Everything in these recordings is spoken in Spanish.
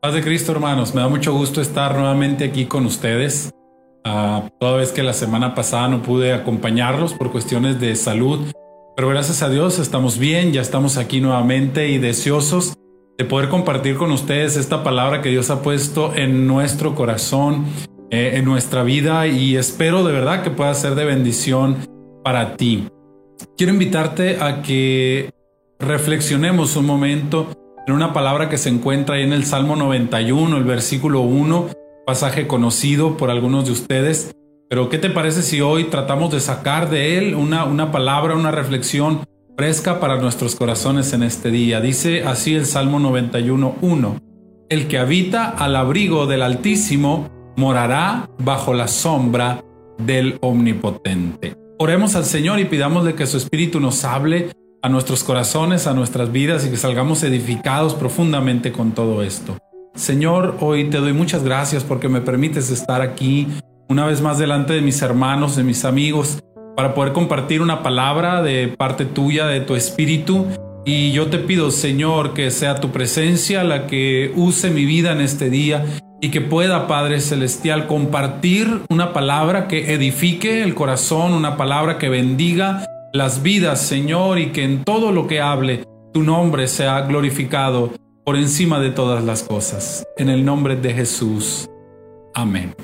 Paz de Cristo, hermanos. Me da mucho gusto estar nuevamente aquí con ustedes. Uh, toda vez que la semana pasada no pude acompañarlos por cuestiones de salud, pero gracias a Dios estamos bien, ya estamos aquí nuevamente y deseosos de poder compartir con ustedes esta palabra que Dios ha puesto en nuestro corazón, eh, en nuestra vida y espero de verdad que pueda ser de bendición para ti. Quiero invitarte a que reflexionemos un momento en una palabra que se encuentra ahí en el Salmo 91, el versículo 1, pasaje conocido por algunos de ustedes. Pero ¿qué te parece si hoy tratamos de sacar de él una, una palabra, una reflexión fresca para nuestros corazones en este día? Dice así el Salmo 91, 1. El que habita al abrigo del Altísimo morará bajo la sombra del Omnipotente. Oremos al Señor y pidámosle que su Espíritu nos hable a nuestros corazones, a nuestras vidas y que salgamos edificados profundamente con todo esto. Señor, hoy te doy muchas gracias porque me permites estar aquí una vez más delante de mis hermanos, de mis amigos, para poder compartir una palabra de parte tuya, de tu espíritu. Y yo te pido, Señor, que sea tu presencia la que use mi vida en este día y que pueda, Padre Celestial, compartir una palabra que edifique el corazón, una palabra que bendiga las vidas, Señor, y que en todo lo que hable tu nombre sea glorificado por encima de todas las cosas. En el nombre de Jesús. Amén.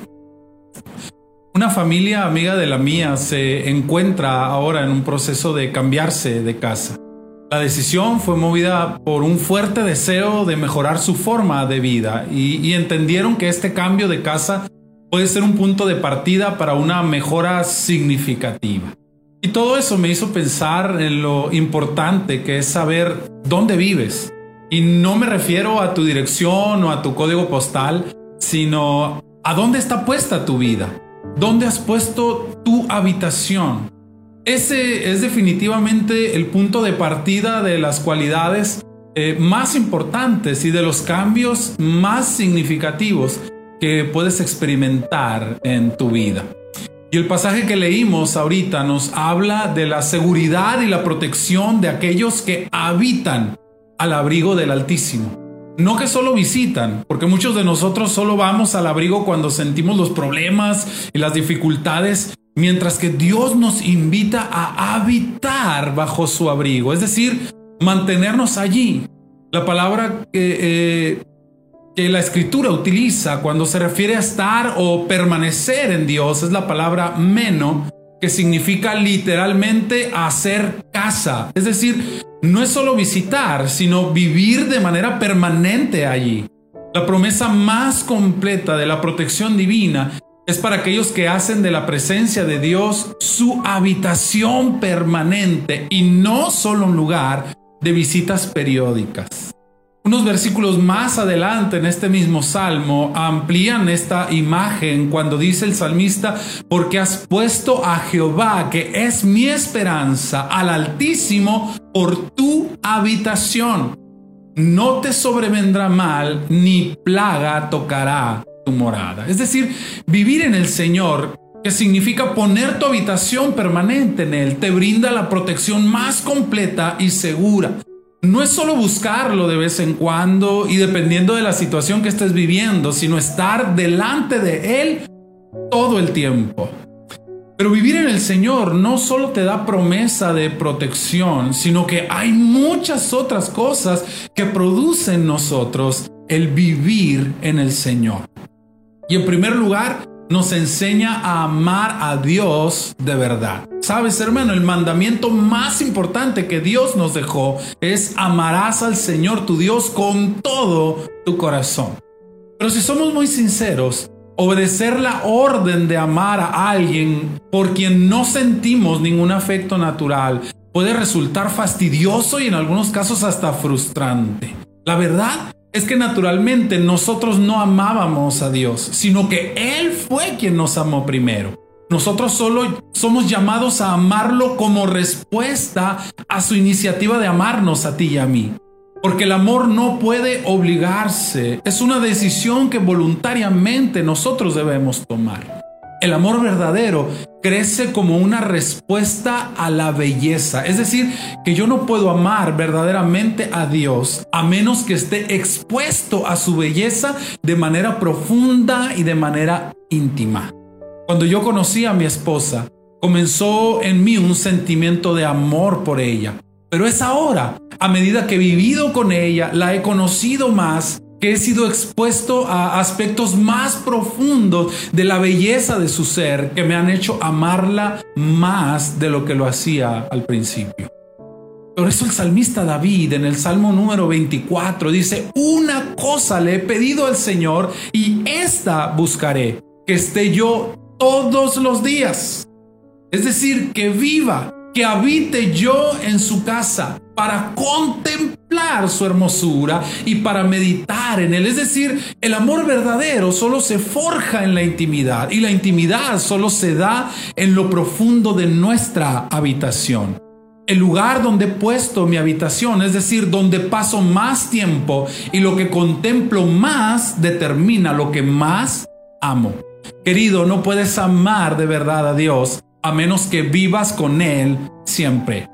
Una familia amiga de la mía se encuentra ahora en un proceso de cambiarse de casa. La decisión fue movida por un fuerte deseo de mejorar su forma de vida y, entendieron que este cambio de casa puede ser un punto de partida para una mejora significativa. Y todo eso me hizo pensar en lo importante que es saber dónde vives. Y no me refiero a tu dirección o a tu código postal, sino a dónde está puesta tu vida. ¿Dónde has puesto tu habitación? Ese es definitivamente el punto de partida de las cualidades eh, más importantes y de los cambios más significativos que puedes experimentar en tu vida. Y el pasaje que leímos ahorita nos habla de la seguridad y la protección de aquellos que habitan al abrigo del Altísimo. No que solo visitan, porque muchos de nosotros solo vamos al abrigo cuando sentimos los problemas y las dificultades, mientras que Dios nos invita a habitar bajo su abrigo, es decir, mantenernos allí. La palabra que eh, que la escritura utiliza cuando se refiere a estar o permanecer en Dios es la palabra meno, que significa literalmente hacer casa. Es decir, no es solo visitar, sino vivir de manera permanente allí. La promesa más completa de la protección divina es para aquellos que hacen de la presencia de Dios su habitación permanente y no solo un lugar de visitas periódicas. Unos versículos más adelante en este mismo salmo amplían esta imagen cuando dice el salmista, porque has puesto a Jehová, que es mi esperanza, al Altísimo por tu habitación. No te sobrevendrá mal, ni plaga tocará tu morada. Es decir, vivir en el Señor que significa poner tu habitación permanente en Él, te brinda la protección más completa y segura no es solo buscarlo de vez en cuando y dependiendo de la situación que estés viviendo, sino estar delante de Él todo el tiempo. Pero vivir en el Señor no solo te da promesa de protección, sino que hay muchas otras cosas que producen nosotros el vivir en el Señor. Y en primer lugar, nos enseña a amar a Dios de verdad. Sabes, hermano, el mandamiento más importante que Dios nos dejó es amarás al Señor tu Dios con todo tu corazón. Pero si somos muy sinceros, obedecer la orden de amar a alguien por quien no sentimos ningún afecto natural puede resultar fastidioso y en algunos casos hasta frustrante. La verdad es que naturalmente nosotros no amábamos a Dios, sino que Él fue quien nos amó primero. Nosotros solo somos llamados a amarlo como respuesta a su iniciativa de amarnos a ti y a mí. Porque el amor no puede obligarse, es una decisión que voluntariamente nosotros debemos tomar. El amor verdadero crece como una respuesta a la belleza. Es decir, que yo no puedo amar verdaderamente a Dios a menos que esté expuesto a su belleza de manera profunda y de manera íntima. Cuando yo conocí a mi esposa, comenzó en mí un sentimiento de amor por ella. Pero es ahora, a medida que he vivido con ella, la he conocido más, que he sido expuesto a aspectos más profundos de la belleza de su ser que me han hecho amarla más de lo que lo hacía al principio. Por eso el salmista David en el Salmo número 24 dice, una cosa le he pedido al Señor y esta buscaré, que esté yo todos los días. Es decir, que viva, que habite yo en su casa para contemplar su hermosura y para meditar en él. Es decir, el amor verdadero solo se forja en la intimidad y la intimidad solo se da en lo profundo de nuestra habitación. El lugar donde he puesto mi habitación, es decir, donde paso más tiempo y lo que contemplo más determina lo que más amo. Querido, no puedes amar de verdad a Dios a menos que vivas con Él siempre.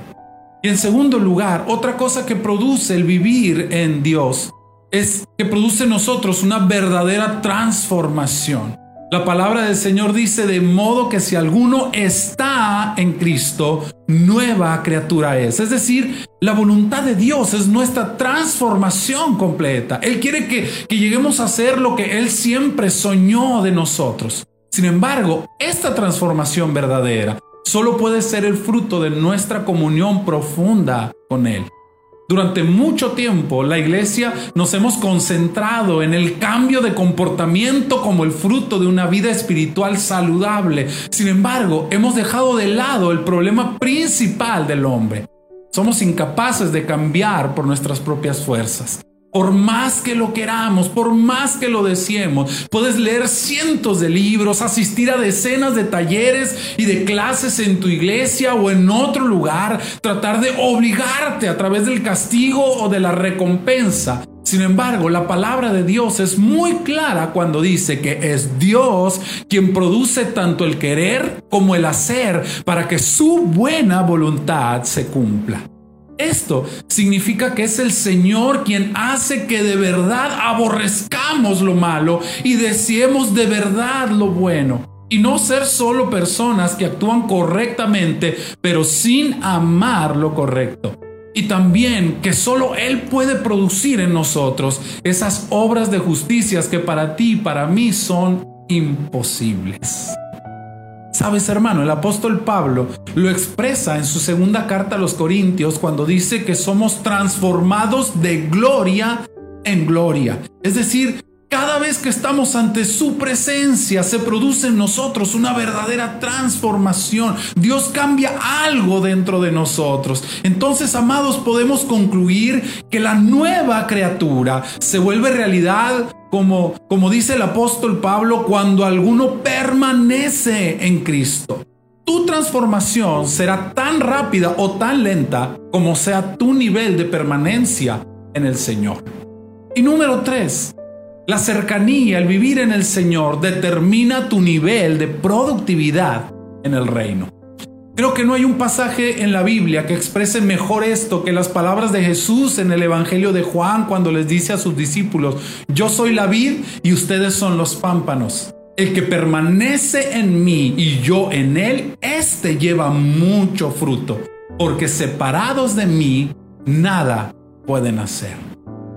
Y en segundo lugar, otra cosa que produce el vivir en Dios es que produce en nosotros una verdadera transformación. La palabra del Señor dice de modo que si alguno está en Cristo, nueva criatura es. Es decir, la voluntad de Dios es nuestra transformación completa. Él quiere que, lleguemos a ser lo que Él siempre soñó de nosotros. Sin embargo, esta transformación verdadera solo puede ser el fruto de nuestra comunión profunda con Él. Durante mucho tiempo la iglesia nos hemos concentrado en el cambio de comportamiento como el fruto de una vida espiritual saludable. Sin embargo, hemos dejado de lado el problema principal del hombre. Somos incapaces de cambiar por nuestras propias fuerzas. Por más que lo queramos, por más que lo deseemos, puedes leer cientos de libros, asistir a decenas de talleres y de clases en tu iglesia o en otro lugar, tratar de obligarte a través del castigo o de la recompensa. Sin embargo, la palabra de Dios es muy clara cuando dice que es Dios quien produce tanto el querer como el hacer para que su buena voluntad se cumpla. Esto significa que es el Señor quien hace que de verdad aborrezcamos lo malo y deseemos de verdad lo bueno. Y no ser solo personas que actúan correctamente, pero sin amar lo correcto. Y también que solo Él puede producir en nosotros esas obras de justicia que para ti y para mí son imposibles. Sabes, hermano, el apóstol Pablo lo expresa en su segunda carta a los Corintios cuando dice que somos transformados de gloria en gloria. Es decir, cada vez que estamos ante su presencia se produce en nosotros una verdadera transformación. Dios cambia algo dentro de nosotros. Entonces, amados, podemos concluir que la nueva criatura se vuelve realidad como, como dice el apóstol Pablo, cuando alguno permanece en Cristo. Tu transformación será tan rápida o tan lenta como sea tu nivel de permanencia en el Señor. Y número tres, la cercanía, el vivir en el Señor determina tu nivel de productividad en el reino. Creo que no hay un pasaje en la Biblia que exprese mejor esto que las palabras de Jesús en el Evangelio de Juan cuando les dice a sus discípulos, yo soy la vid y ustedes son los pámpanos. El que permanece en mí y yo en él, éste lleva mucho fruto, porque separados de mí, nada pueden hacer.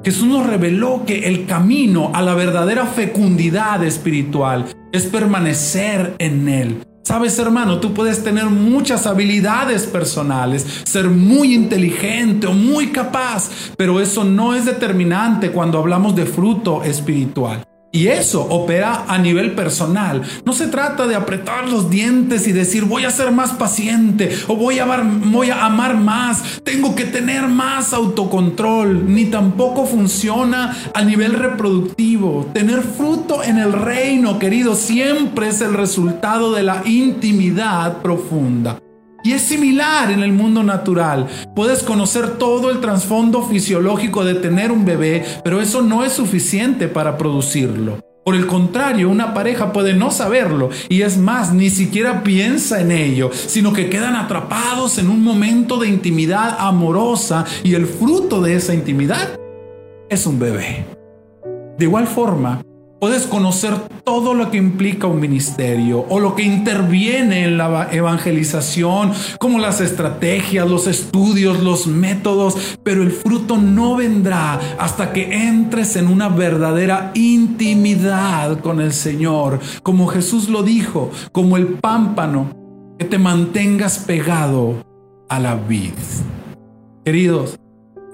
Jesús nos reveló que el camino a la verdadera fecundidad espiritual es permanecer en Él. Sabes, hermano, tú puedes tener muchas habilidades personales, ser muy inteligente o muy capaz, pero eso no es determinante cuando hablamos de fruto espiritual. Y eso opera a nivel personal. No se trata de apretar los dientes y decir voy a ser más paciente o voy a, amar, más, tengo que tener más autocontrol. Ni tampoco funciona a nivel reproductivo. Tener fruto en el reino, querido, siempre es el resultado de la intimidad profunda. Y es similar en el mundo natural. Puedes conocer todo el trasfondo fisiológico de tener un bebé, pero eso no es suficiente para producirlo. Por el contrario, una pareja puede no saberlo y es más, ni siquiera piensa en ello, sino que quedan atrapados en un momento de intimidad amorosa y el fruto de esa intimidad es un bebé. De igual forma, Puedes conocer todo lo que implica un ministerio o lo que interviene en la evangelización, como las estrategias, los estudios, los métodos, pero el fruto no vendrá hasta que entres en una verdadera intimidad con el Señor, como Jesús lo dijo, como el pámpano, que te mantengas pegado a la vid. Queridos,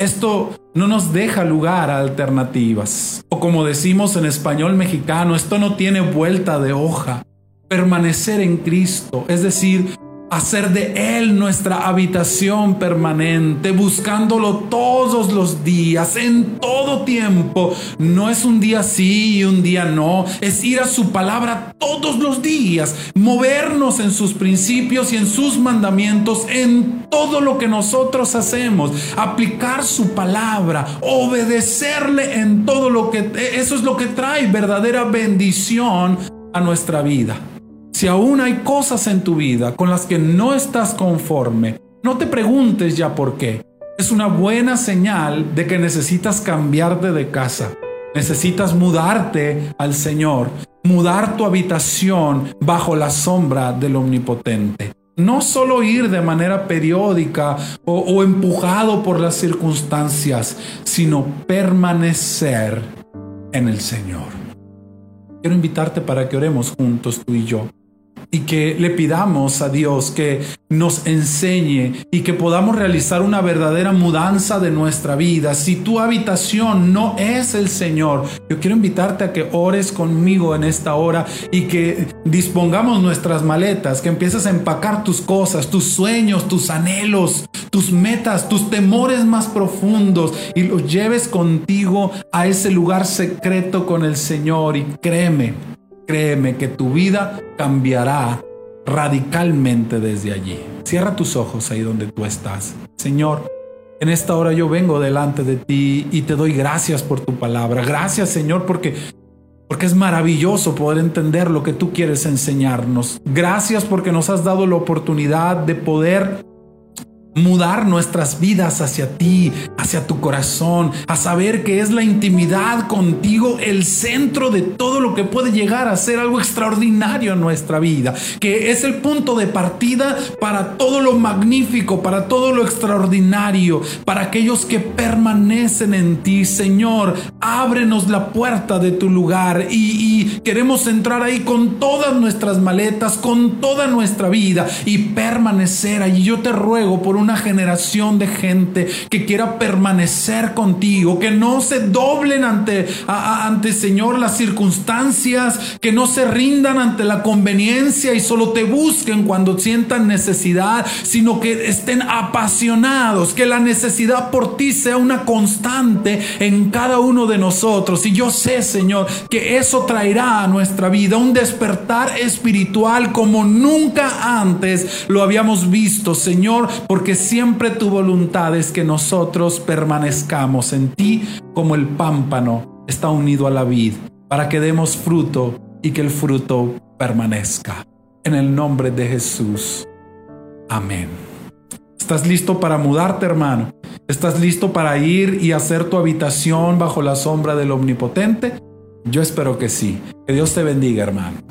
esto no nos deja lugar a alternativas. O como decimos en español mexicano, esto no tiene vuelta de hoja. Permanecer en Cristo, es decir, hacer de Él nuestra habitación permanente, buscándolo todos los días, en todo tiempo. No es un día sí y un día no, es ir a su palabra todos los días, movernos en sus principios y en sus mandamientos, en todo lo que nosotros hacemos, aplicar su palabra, obedecerle en todo lo que... Eso es lo que trae verdadera bendición a nuestra vida. Si aún hay cosas en tu vida con las que no estás conforme, no te preguntes ya por qué. Es una buena señal de que necesitas cambiarte de casa. Necesitas mudarte al Señor, mudar tu habitación bajo la sombra del Omnipotente. No solo ir de manera periódica o, o empujado por las circunstancias, sino permanecer en el Señor. Quiero invitarte para que oremos juntos tú y yo y que le pidamos a Dios que nos enseñe y que podamos realizar una verdadera mudanza de nuestra vida. Si tu habitación no es el Señor, yo quiero invitarte a que ores conmigo en esta hora y que dispongamos nuestras maletas, que empieces a empacar tus cosas, tus sueños, tus anhelos, tus metas, tus temores más profundos y los lleves contigo a ese lugar secreto con el Señor y créeme Créeme que tu vida cambiará radicalmente desde allí. Cierra tus ojos ahí donde tú estás. Señor, en esta hora yo vengo delante de ti y te doy gracias por tu palabra. Gracias, Señor, porque porque es maravilloso poder entender lo que tú quieres enseñarnos. Gracias porque nos has dado la oportunidad de poder mudar nuestras vidas hacia ti, hacia tu corazón, a saber que es la intimidad contigo el centro de todo lo que puede llegar a ser algo extraordinario en nuestra vida, que es el punto de partida para todo lo magnífico, para todo lo extraordinario, para aquellos que permanecen en ti, Señor, ábrenos la puerta de tu lugar y, queremos entrar ahí con todas nuestras maletas, con toda nuestra vida y permanecer allí. Yo te ruego por una generación de gente que quiera permanecer contigo, que no se doblen ante, ante Señor las circunstancias, que no se rindan ante la conveniencia y solo te busquen cuando sientan necesidad, sino que estén apasionados, que la necesidad por ti sea una constante en cada uno de nosotros. Y yo sé, Señor, que eso traerá a nuestra vida un despertar espiritual como nunca antes lo habíamos visto, Señor, siempre tu voluntad es que nosotros permanezcamos en ti como el pámpano está unido a la vid, para que demos fruto y que el fruto permanezca. En el nombre de Jesús. Amén. ¿Estás listo para mudarte, hermano? ¿Estás listo para ir y hacer tu habitación bajo la sombra del Omnipotente? Yo espero que sí. Que Dios te bendiga, hermano.